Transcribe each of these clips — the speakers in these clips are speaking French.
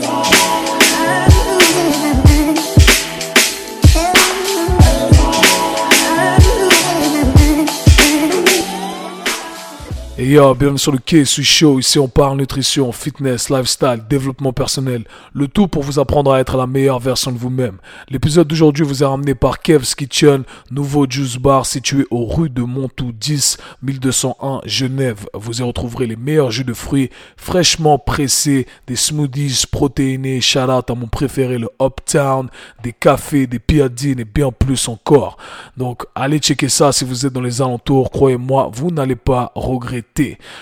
today. Et yo, bienvenue sur le KSU Show. Ici, on parle nutrition, fitness, lifestyle, développement personnel. Le tout pour vous apprendre à être la meilleure version de vous-même. L'épisode d'aujourd'hui vous est ramené par Kev's Kitchen, nouveau juice bar situé aux rues de Montou 10, 1201 Genève. Vous y retrouverez les meilleurs jus de fruits fraîchement pressés, des smoothies protéinés, shout out à mon préféré, le Uptown, des cafés, des piadines et bien plus encore. Donc, allez checker ça si vous êtes dans les alentours. Croyez-moi, vous n'allez pas regretter.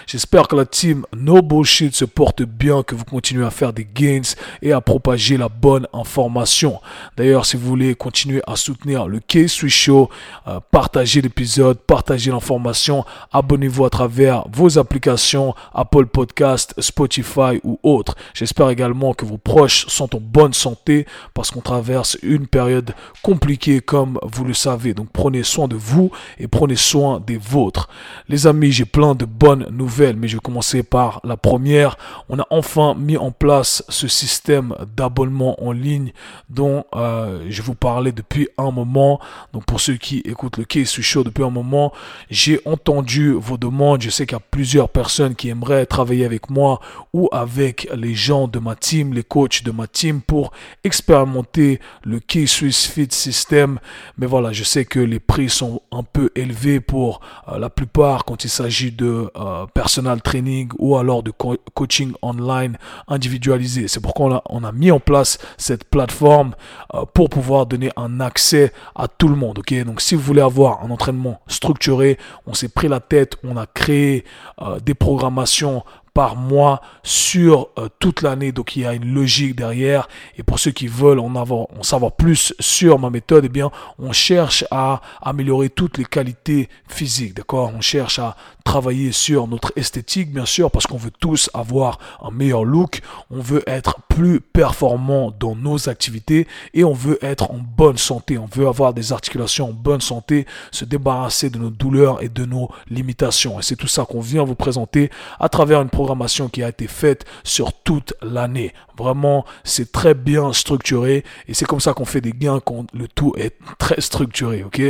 J'espère que la team No Bullshit se porte bien, que vous continuez à faire des gains et à propager la bonne information. D'ailleurs, si vous voulez continuer à soutenir le K-Switch Show, euh, partagez l'épisode, partagez l'information, abonnez-vous à travers vos applications Apple Podcast, Spotify ou autres. J'espère également que vos proches sont en bonne santé parce qu'on traverse une période compliquée comme vous le savez. Donc prenez soin de vous et prenez soin des vôtres. Les amis, j'ai plein de bonnes nouvelles, mais je vais commencer par la première. On a enfin mis en place ce système d'abonnement en ligne dont euh, je vous parlais depuis un moment. Donc pour ceux qui écoutent le Case Show depuis un moment, j'ai entendu vos demandes. Je sais qu'il y a plusieurs personnes qui aimeraient travailler avec moi ou avec les gens de ma team, les coachs de ma team pour expérimenter le Case Swiss Fit System. Mais voilà, je sais que les prix sont un peu élevés pour euh, la plupart quand il s'agit de euh, personal training ou alors de coaching online individualisé. C'est pourquoi on a, on a, mis en place cette plateforme euh, pour pouvoir donner un accès à tout le monde. Ok, donc si vous voulez avoir un entraînement structuré, on s'est pris la tête, on a créé euh, des programmations par mois sur euh, toute l'année. Donc il y a une logique derrière. Et pour ceux qui veulent en, avoir, en savoir plus sur ma méthode, eh bien, on cherche à améliorer toutes les qualités physiques. D'accord? On cherche à travailler sur notre esthétique, bien sûr, parce qu'on veut tous avoir un meilleur look. On veut être plus performant dans nos activités et on veut être en bonne santé. On veut avoir des articulations en bonne santé, se débarrasser de nos douleurs et de nos limitations. Et c'est tout ça qu'on vient vous présenter à travers une programmation qui a été faite sur toute l'année. Vraiment, c'est très bien structuré et c'est comme ça qu'on fait des gains quand le tout est très structuré, ok?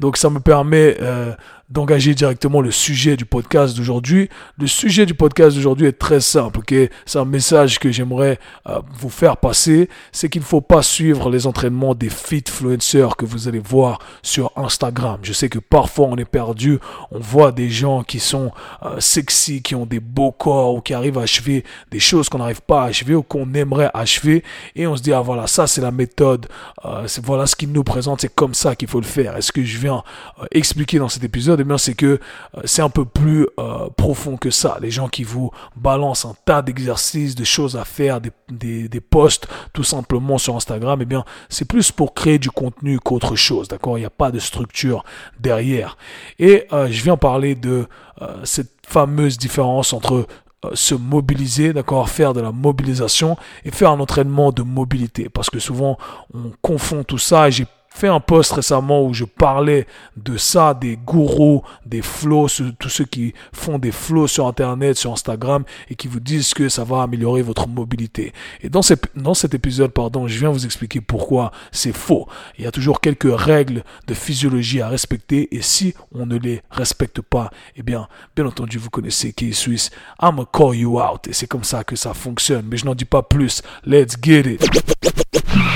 Donc ça me permet euh, d'engager directement le sujet du podcast d'aujourd'hui. Le sujet du podcast d'aujourd'hui est très simple, C'est un message que j'aimerais euh, vous faire passer, c'est qu'il ne faut pas suivre les entraînements des fitfluencers que vous allez voir sur Instagram. Je sais que parfois on est perdu, on voit des gens qui sont euh, sexy, qui ont des beaux corps ou qui arrivent à achever des choses qu'on n'arrive pas à achever ou qu'on aimerait achever. Et on se dit ah voilà ça c'est la méthode, euh, voilà ce qu'il nous présente, c'est comme ça qu'il faut le faire. Est-ce que je viens expliquer dans cet épisode? C'est que euh, c'est un peu plus euh, profond que ça. Les gens qui vous balancent un tas d'exercices, de choses à faire, des, des, posts tout simplement sur Instagram, eh bien, c'est plus pour créer du contenu qu'autre chose, d'accord? Il n'y a pas de structure derrière. Et euh, je viens parler de cette fameuse différence entre se mobiliser, d'accord, faire de la mobilisation et faire un entraînement de mobilité. Parce que souvent, on confond tout ça fait un post récemment où je parlais de ça, des gourous, des flows, tous ceux qui font des flows sur Internet, sur Instagram et qui vous disent que ça va améliorer votre mobilité. Et dans, dans cet épisode, pardon, je viens vous expliquer pourquoi c'est faux. Il y a toujours quelques règles de physiologie à respecter et si on ne les respecte pas, eh bien, bien entendu, vous connaissez qui est suisse. I'm call you out. Et c'est comme ça que ça fonctionne. Mais je n'en dis pas plus. Let's get it.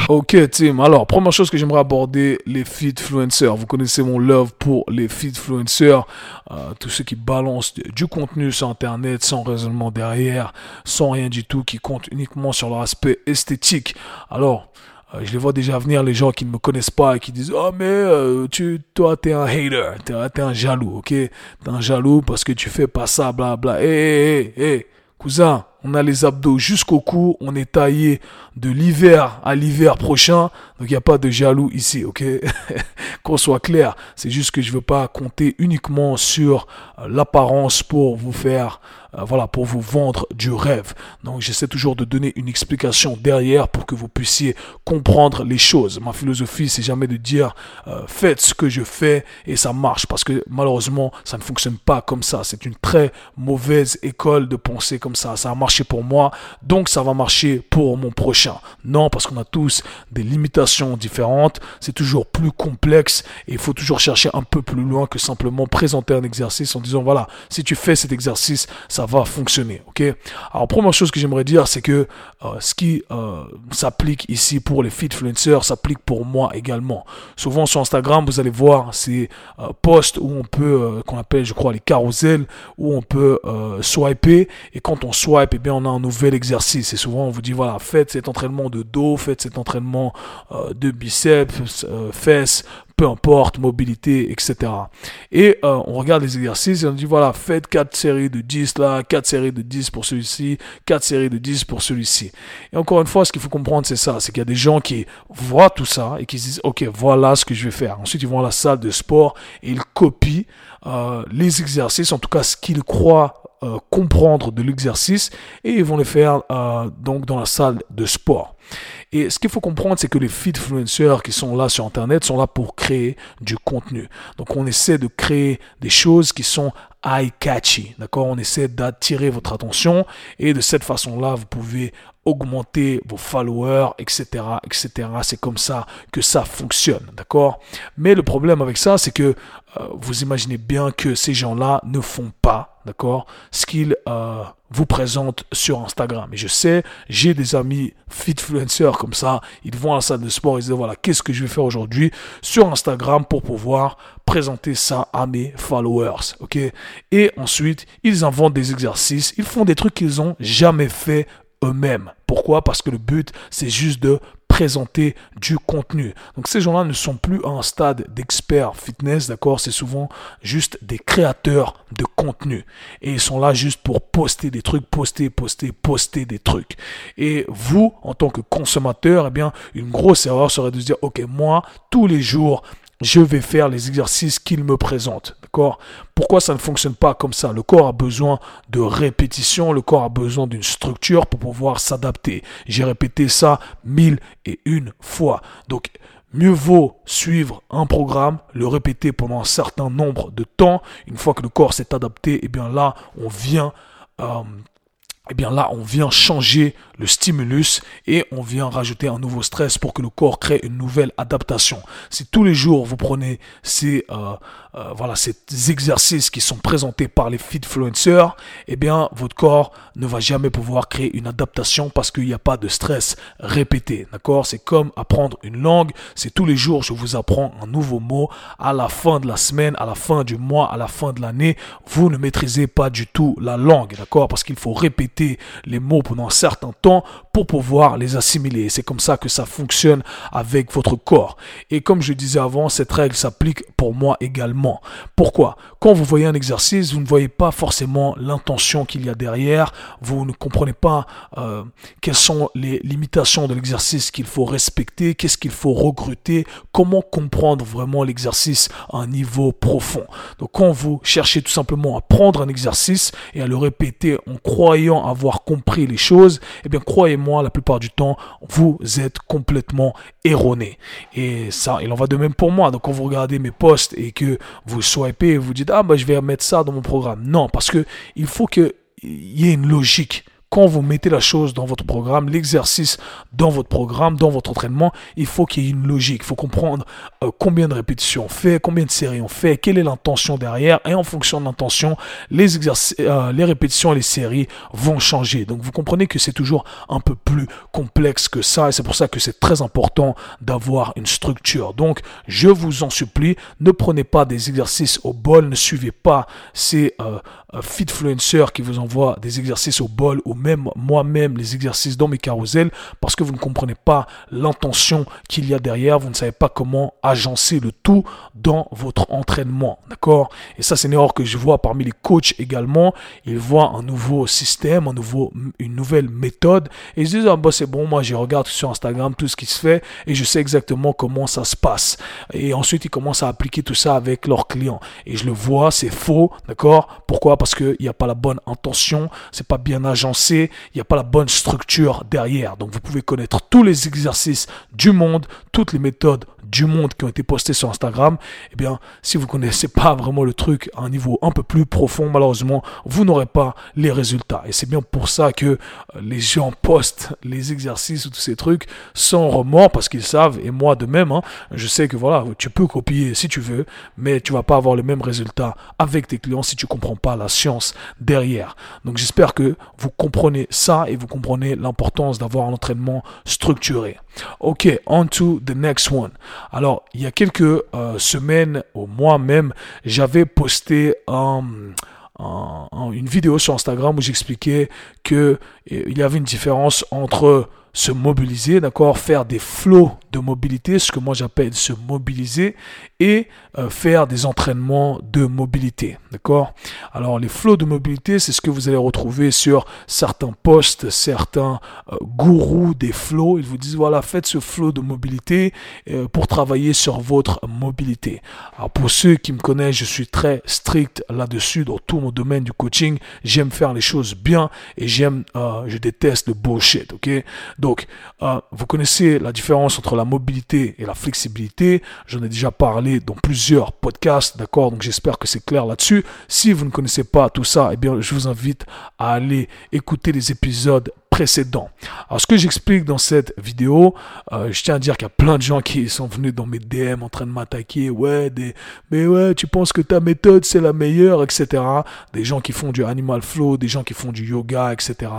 Ok, team. Alors, première chose que j'aimerais aborder, les fitfluencers. Vous connaissez mon love pour les fitfluencers. Euh, tous ceux qui balancent du contenu sur Internet sans raisonnement derrière, sans rien du tout, qui comptent uniquement sur leur aspect esthétique. Alors, euh, je les vois déjà venir, les gens qui ne me connaissent pas et qui disent Oh, mais euh, tu, toi, t'es un hater, t'es, es un jaloux, ok? T'es un jaloux parce que tu fais pas ça, bla bla. Hé, hé, hé, cousin, on a les abdos jusqu'au cou, on est taillé de l'hiver à l'hiver prochain, donc il n'y a pas de jaloux ici, ok? Qu'on soit clair, c'est juste que je veux pas compter uniquement sur euh, l'apparence pour vous faire, euh, voilà, pour vous vendre du rêve. Donc j'essaie toujours de donner une explication derrière pour que vous puissiez comprendre les choses. Ma philosophie, c'est jamais de dire euh, faites ce que je fais et ça marche, parce que malheureusement, ça ne fonctionne pas comme ça. C'est une très mauvaise école de penser comme ça. Ça marche pour moi, donc ça va marcher pour mon prochain. Non, parce qu'on a tous des limitations différentes, c'est toujours plus complexe et il faut toujours chercher un peu plus loin que simplement présenter un exercice en disant voilà, si tu fais cet exercice, ça va fonctionner. Ok? Alors première chose que j'aimerais dire, c'est que euh, ce qui euh, s'applique ici pour les fitfluencers s'applique pour moi également. Souvent sur Instagram, vous allez voir ces euh, posts où on peut, qu'on appelle, je crois, les carousels, où on peut swiper et quand on swipe, eh bien, on a un nouvel exercice. Et souvent, on vous dit voilà, faites cet entraînement de dos, faites cet entraînement de biceps, fesses, peu importe, mobilité, etc. Et euh, on regarde les exercices et on dit voilà, faites 4 séries de 10 là, 4 séries de 10 pour celui-ci, 4 séries de 10 pour celui-ci. Et encore une fois, ce qu'il faut comprendre, c'est ça, c'est qu'il y a des gens qui voient tout ça et qui se disent ok, voilà ce que je vais faire. Ensuite, ils vont à la salle de sport et ils copient euh, les exercices, en tout cas ce qu'ils croient euh, comprendre de l'exercice et ils vont le faire euh, donc dans la salle de sport. Et ce qu'il faut comprendre, c'est que les fitfluencers qui sont là sur Internet sont là pour créer du contenu. Donc on essaie de créer des choses qui sont eye-catchy, d'accord? On essaie d'attirer votre attention et de cette façon-là, vous pouvez augmenter vos followers, etc., etc. C'est comme ça que ça fonctionne, d'accord? Mais le problème avec ça, c'est que vous imaginez bien que ces gens-là ne font pas, d'accord, ce qu'ils euh, vous présentent sur Instagram. Et je sais, j'ai des amis fitfluencers comme ça, ils vont à la salle de sport, ils disent voilà, qu'est-ce que je vais faire aujourd'hui sur Instagram pour pouvoir présenter ça à mes followers, ok? Et ensuite, ils inventent des exercices, ils font des trucs qu'ils ont jamais fait eux-mêmes. Pourquoi? Parce que le but, c'est juste de présenter du contenu. Donc ces gens-là ne sont plus à un stade d'expert fitness, d'accord? C'est souvent juste des créateurs de contenu. Et ils sont là juste pour poster des trucs, poster, poster, poster des trucs. Et vous, en tant que consommateur, eh bien, une grosse erreur serait de se dire, ok, moi, tous les jours, je vais faire les exercices qu'il me présente. D'accord Pourquoi ça ne fonctionne pas comme ça? Le corps a besoin de répétition, le corps a besoin d'une structure pour pouvoir s'adapter. J'ai répété ça mille et une fois. Donc, mieux vaut suivre un programme, le répéter pendant un certain nombre de temps. Une fois que le corps s'est adapté, eh bien là, on vient euh, eh bien là, on vient changer le stimulus et on vient rajouter un nouveau stress pour que le corps crée une nouvelle adaptation. Si tous les jours vous prenez ces, euh, euh, exercices qui sont présentés par les fitfluencers, eh bien votre corps ne va jamais pouvoir créer une adaptation parce qu'il n'y a pas de stress répété. D'accord? C'est comme apprendre une langue. C'est tous les jours je vous apprends un nouveau mot. À la fin de la semaine, à la fin du mois, à la fin de l'année, vous ne maîtrisez pas du tout la langue. D'accord? Parce qu'il faut répéter les mots pendant un certain temps pour pouvoir les assimiler. C'est comme ça que ça fonctionne avec votre corps. Et comme je disais avant, cette règle s'applique pour moi également. Pourquoi? Quand vous voyez un exercice, vous ne voyez pas forcément l'intention qu'il y a derrière. Vous ne comprenez pas euh, quelles sont les limitations de l'exercice qu'il faut respecter, qu'est-ce qu'il faut recruter, comment comprendre vraiment l'exercice à un niveau profond. Donc quand vous cherchez tout simplement à prendre un exercice et à le répéter en croyant avoir compris les choses, eh bien croyez-moi, la plupart du temps, vous êtes complètement erroné. Et ça, il en va de même pour moi. Donc quand vous regardez mes posts et que vous swipez et vous dites ah bah je vais mettre ça dans mon programme. Non, parce que il faut qu'il y ait une logique quand vous mettez la chose dans votre programme, l'exercice dans votre programme, dans votre entraînement, il faut qu'il y ait une logique. Il faut comprendre euh, combien de répétitions on fait, combien de séries on fait, quelle est l'intention derrière. Et en fonction de l'intention, les, euh, les répétitions et les séries vont changer. Donc vous comprenez que c'est toujours un peu plus complexe que ça. Et c'est pour ça que c'est très important d'avoir une structure. Donc je vous en supplie, ne prenez pas des exercices au bol, ne suivez pas ces euh, fitfluencers qui vous envoient des exercices au bol ou même moi-même les exercices dans mes carousels parce que vous ne comprenez pas l'intention qu'il y a derrière, vous ne savez pas comment agencer le tout dans votre entraînement, d'accord? Et ça c'est une erreur que je vois parmi les coachs également, ils voient un nouveau système, un nouveau, une nouvelle méthode et ils disent ah bah c'est bon, moi je regarde sur Instagram tout ce qui se fait et je sais exactement comment ça se passe. Et ensuite ils commencent à appliquer tout ça avec leurs clients. Et je le vois, c'est faux, d'accord? Pourquoi? Parce qu'il n'y a pas la bonne intention, c'est pas bien agencé, il n'y a pas la bonne structure derrière. Donc vous pouvez connaître tous les exercices du monde, toutes les méthodes du monde qui ont été postés sur Instagram, eh bien, si vous connaissez pas vraiment le truc à un niveau un peu plus profond, malheureusement, vous n'aurez pas les résultats. Et c'est bien pour ça que euh, les gens postent les exercices ou tous ces trucs sans remords parce qu'ils savent, et moi de même, hein, je sais que voilà, tu peux copier si tu veux, mais tu vas pas avoir le même résultat avec tes clients si tu comprends pas la science derrière. Donc j'espère que vous comprenez ça et vous comprenez l'importance d'avoir un entraînement structuré. Ok, on to the next one. Alors, il y a quelques euh, semaines, au mois même, j'avais posté une vidéo sur Instagram où j'expliquais que euh, il y avait une différence entre se mobiliser, d'accord, faire des flots de mobilité, ce que moi j'appelle se mobiliser, et euh, faire des entraînements de mobilité. D'accord? Alors les flots de mobilité, c'est ce que vous allez retrouver sur certains posts, certains euh, gourous des flots. Ils vous disent, voilà, faites ce flow de mobilité euh, pour travailler sur votre mobilité. Alors pour ceux qui me connaissent, je suis très strict là-dessus dans tout mon domaine du coaching. J'aime faire les choses bien et j'aime, je déteste le bullshit. Ok? Donc, vous connaissez la différence entre la mobilité et la flexibilité. J'en ai déjà parlé dans plusieurs podcasts, d'accord? Donc j'espère que c'est clair là-dessus. Si vous ne connaissez pas tout ça, eh bien je vous invite à aller écouter les épisodes précédents. Alors ce que j'explique dans cette vidéo, euh, je tiens à dire qu'il y a plein de gens qui sont venus dans mes DM en train de m'attaquer, ouais, des, mais ouais, tu penses que ta méthode c'est la meilleure, etc. Des gens qui font du animal flow, des gens qui font du yoga, etc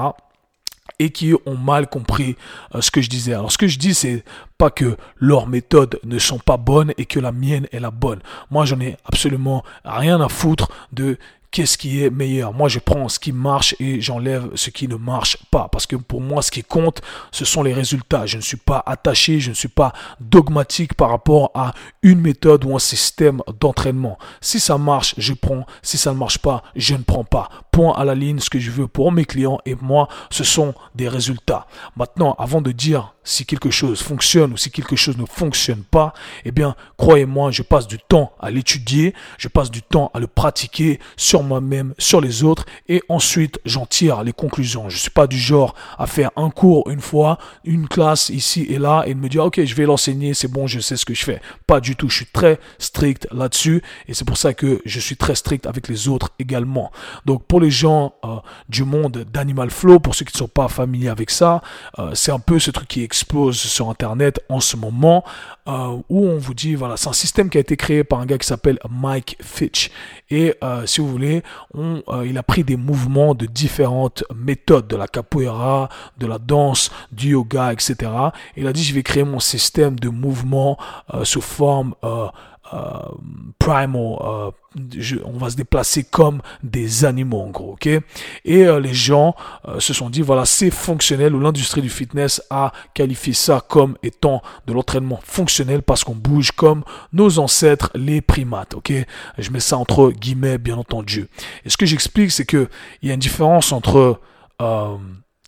et qui ont mal compris euh, ce que je disais. Alors ce que je dis, c'est pas que leurs méthodes ne sont pas bonnes et que la mienne est la bonne. Moi, j'en ai absolument rien à foutre de qu'est-ce qui est meilleur? Moi, je prends ce qui marche et j'enlève ce qui ne marche pas. Parce que pour moi, ce qui compte, ce sont les résultats. Je ne suis pas attaché, je ne suis pas dogmatique par rapport à une méthode ou un système d'entraînement. Si ça marche, je prends. Si ça ne marche pas, je ne prends pas. Point à la ligne, ce que je veux pour mes clients et moi, ce sont des résultats. Maintenant, avant de dire si quelque chose fonctionne ou si quelque chose ne fonctionne pas, eh bien, croyez-moi, je passe du temps à l'étudier, je passe du temps à le pratiquer sur moi-même, sur les autres, et ensuite j'en tire les conclusions. Je suis pas du genre à faire un cours une fois, une classe ici et là, et de me dire, ok, je vais l'enseigner, c'est bon, je sais ce que je fais. Pas du tout, je suis très strict là-dessus, et c'est pour ça que je suis très strict avec les autres également. Donc, pour les gens euh, du monde d'Animal Flow, pour ceux qui ne sont pas familiers avec ça, euh, c'est un peu ce truc qui explose sur Internet en ce moment, euh, où on vous dit, voilà, c'est un système qui a été créé par un gars qui s'appelle Mike Fitch. Et si vous voulez, euh, il a pris des mouvements de différentes méthodes, de la capoeira, de la danse, du yoga, etc. Et il a dit, je vais créer mon système de mouvements sous forme euh, primal, euh, on va se déplacer comme des animaux en gros, ok? Et euh, les gens se sont dit voilà c'est fonctionnel ou l'industrie du fitness a qualifié ça comme étant de l'entraînement fonctionnel parce qu'on bouge comme nos ancêtres les primates, ok? Je mets ça entre guillemets bien entendu. Et ce que j'explique c'est que il y a une différence entre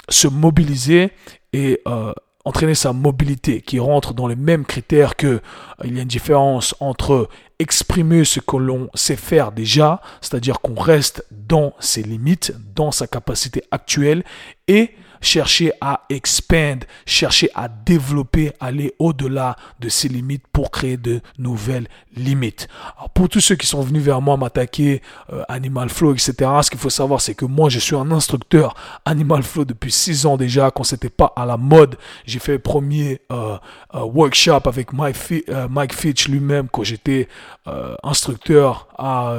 se mobiliser et entraîner sa mobilité, qui rentre dans les mêmes critères que euh, il y a une différence entre exprimer ce que l'on sait faire déjà, c'est-à-dire qu'on reste dans ses limites, dans sa capacité actuelle, et chercher à expand, chercher à développer, aller au-delà de ses limites pour créer de nouvelles limites. Pour tous ceux qui sont venus vers moi m'attaquer, euh, Animal Flow, etc., ce qu'il faut savoir, c'est que moi, je suis un instructeur Animal Flow depuis six ans déjà, quand c'était pas à la mode. J'ai fait le premier euh, euh, workshop avec Mike, Mike Fitch lui-même quand j'étais instructeur à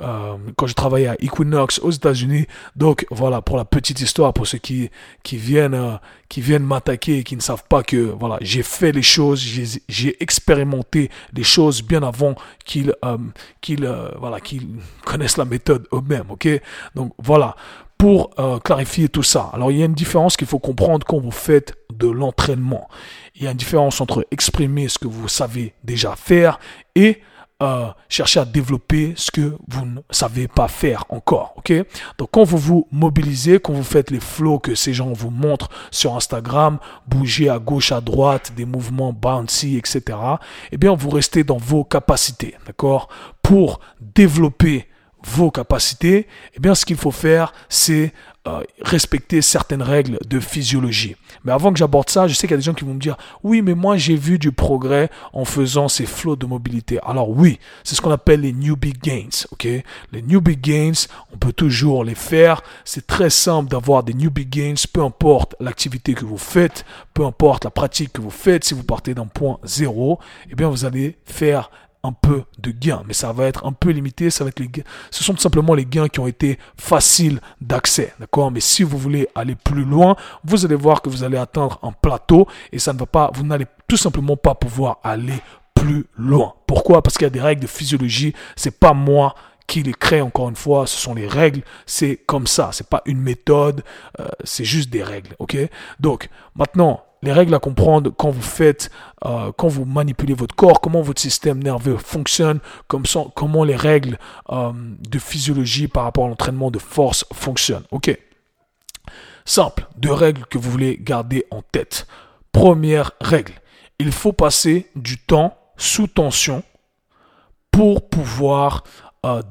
euh, quand je travaillais à Equinox aux États-Unis. Donc voilà pour la petite histoire pour ceux qui qui viennent euh, qui viennent m'attaquer et qui ne savent pas que voilà j'ai fait les choses, j'ai expérimenté les choses bien avant qu'ils euh, qu'ils voilà qu'ils connaissent la méthode eux-mêmes. Ok? Donc voilà pour clarifier tout ça. Alors il y a une différence qu'il faut comprendre quand vous faites de l'entraînement. Il y a une différence entre exprimer ce que vous savez déjà faire et euh, chercher à développer ce que vous ne savez pas faire encore. Ok? Donc quand vous vous mobilisez, quand vous faites les flows que ces gens vous montrent sur Instagram, bouger à gauche, à droite, des mouvements bouncy, etc. Eh bien, vous restez dans vos capacités, d'accord? Pour développer vos capacités, eh bien, ce qu'il faut faire, c'est euh, respecter certaines règles de physiologie. Mais avant que j'aborde ça, je sais qu'il y a des gens qui vont me dire, oui, mais moi, j'ai vu du progrès en faisant ces flots de mobilité. Alors oui, c'est ce qu'on appelle les newbie gains, ok? Les newbie gains, on peut toujours les faire. C'est très simple d'avoir des newbie gains, peu importe l'activité que vous faites, peu importe la pratique que vous faites. Si vous partez d'un point zéro, eh bien, vous allez faire un peu de gains, mais ça va être un peu limité. Ça va être les gains. Ce sont simplement les gains qui ont été faciles d'accès, d'accord? Mais si vous voulez aller plus loin, vous allez voir que vous allez atteindre un plateau et ça ne va pas. Vous n'allez tout simplement pas pouvoir aller plus loin. Pourquoi? Parce qu'il y a des règles de physiologie. C'est pas moi qui les crée encore une fois, ce sont les règles, c'est comme ça, c'est pas une méthode, euh, c'est juste des règles, ok? Donc maintenant, les règles à comprendre quand vous faites, euh, quand vous manipulez votre corps, comment votre système nerveux fonctionne, comme comment les règles euh, de physiologie par rapport à l'entraînement de force fonctionnent. Ok. Simple, deux règles que vous voulez garder en tête. Première règle, il faut passer du temps sous tension pour pouvoir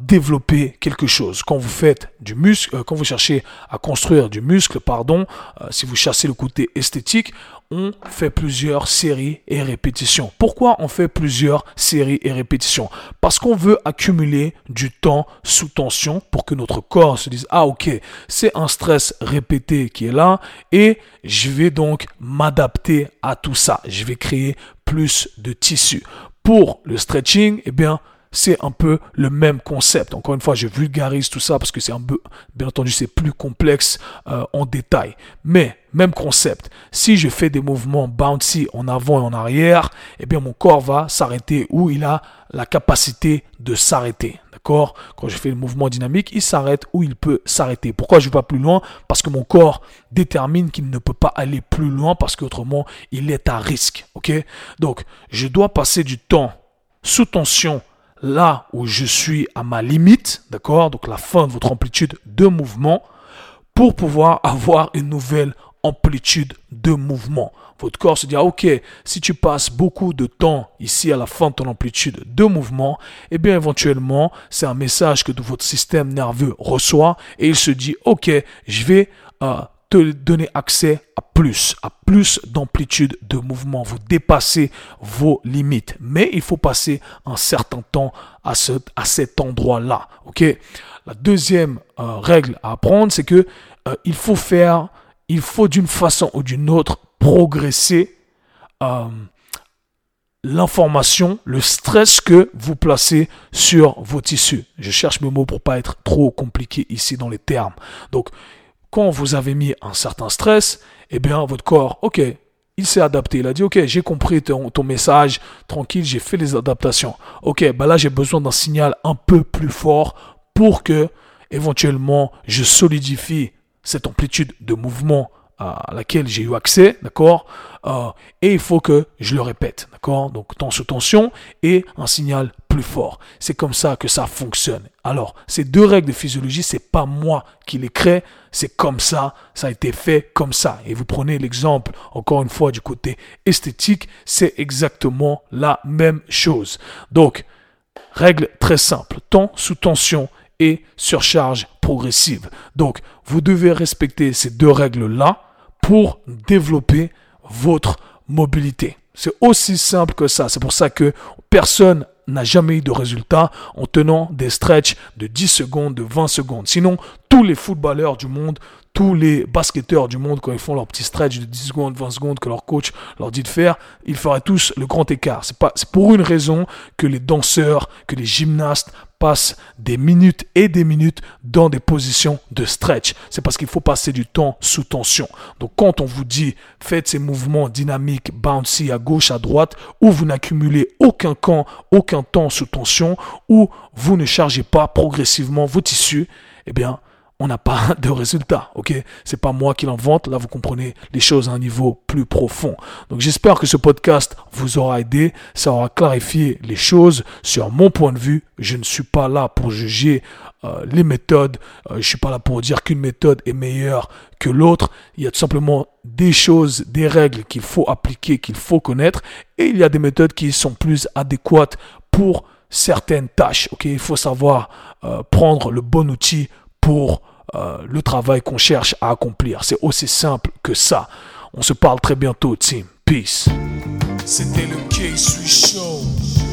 développer quelque chose. Quand vous faites du muscle, euh, quand vous cherchez à construire du muscle, pardon, euh, si vous chassez le côté esthétique, on fait plusieurs séries et répétitions. Pourquoi on fait plusieurs séries et répétitions? Parce qu'on veut accumuler du temps sous tension pour que notre corps se dise ah ok c'est un stress répété qui est là et je vais donc m'adapter à tout ça. Je vais créer plus de tissu. Pour le stretching, eh bien c'est un peu le même concept. Encore une fois, je vulgarise tout ça parce que c'est un peu, bien entendu, c'est plus complexe euh, en détail. Mais même concept. Si je fais des mouvements bouncy en avant et en arrière, eh bien mon corps va s'arrêter où il a la capacité de s'arrêter. D'accord? Quand je fais le mouvement dynamique, il s'arrête où il peut s'arrêter. Pourquoi je ne vais pas plus loin? Parce que mon corps détermine qu'il ne peut pas aller plus loin parce qu'autrement, il est à risque. OK? Donc, je dois passer du temps sous tension là où je suis à ma limite, d'accord? Donc la fin de votre amplitude de mouvement pour pouvoir avoir une nouvelle amplitude de mouvement. Votre corps se dit, ah, ok, si tu passes beaucoup de temps ici à la fin de ton amplitude de mouvement, eh bien éventuellement, c'est un message que votre système nerveux reçoit et il se dit, ok, je vais euh, te donner accès à plus, à plus d'amplitude de mouvement. Vous dépassez vos limites. Mais il faut passer un certain temps à, ce, à cet endroit-là. OK? La deuxième euh, règle à apprendre, c'est que euh, il faut faire, il faut d'une façon ou d'une autre progresser euh, l'information, le stress que vous placez sur vos tissus. Je cherche mes mots pour pas être trop compliqué ici dans les termes. Donc, quand vous avez mis un certain stress, eh bien, votre corps, ok, il s'est adapté. Il a dit, ok, j'ai compris ton, message, tranquille, j'ai fait les adaptations. Ok, bah là, j'ai besoin d'un signal un peu plus fort pour que, éventuellement, je solidifie cette amplitude de mouvement à laquelle j'ai eu accès, d'accord euh, Et il faut que je le répète, d'accord Donc temps sous tension et un signal plus fort. C'est comme ça que ça fonctionne. Alors, ces deux règles de physiologie, c'est pas moi qui les crée, c'est comme ça, ça a été fait comme ça. Et vous prenez l'exemple, encore une fois, du côté esthétique, c'est exactement la même chose. Donc, règle très simple, temps sous tension et surcharge progressive. Donc, vous devez respecter ces deux règles-là pour développer votre mobilité. C'est aussi simple que ça. C'est pour ça que personne n'a jamais eu de résultat en tenant des stretches de 10 secondes, de 20 secondes. Sinon, tous les footballeurs du monde tous les basketteurs du monde, quand ils font leur petit stretch de 10 secondes, 20 secondes que leur coach leur dit de faire, ils feraient tous le grand écart. C'est pas, c'est pour une raison que les danseurs, que les gymnastes passent des minutes et des minutes dans des positions de stretch. C'est parce qu'il faut passer du temps sous tension. Donc quand on vous dit faites ces mouvements dynamiques, bouncy à gauche, à droite, où vous n'accumulez aucun camp, aucun temps sous tension, où vous ne chargez pas progressivement vos tissus, eh bien, on n'a pas de résultat, ok? C'est pas moi qui l'invente, là vous comprenez les choses à un niveau plus profond. Donc j'espère que ce podcast vous aura aidé, ça aura clarifié les choses sur mon point de vue. Je ne suis pas là pour juger euh, les méthodes, euh, je suis pas là pour dire qu'une méthode est meilleure que l'autre. Il y a tout simplement des choses, des règles qu'il faut appliquer, qu'il faut connaître, et il y a des méthodes qui sont plus adéquates pour certaines tâches. Ok, il faut savoir euh, prendre le bon outil pour euh, le travail qu'on cherche à accomplir. C'est aussi simple que ça. On se parle très bientôt, team. Peace. C'était le K-Sui Show.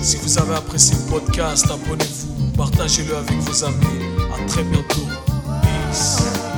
Si vous avez apprécié le podcast, abonnez-vous, partagez-le avec vos amis. À très bientôt. Peace.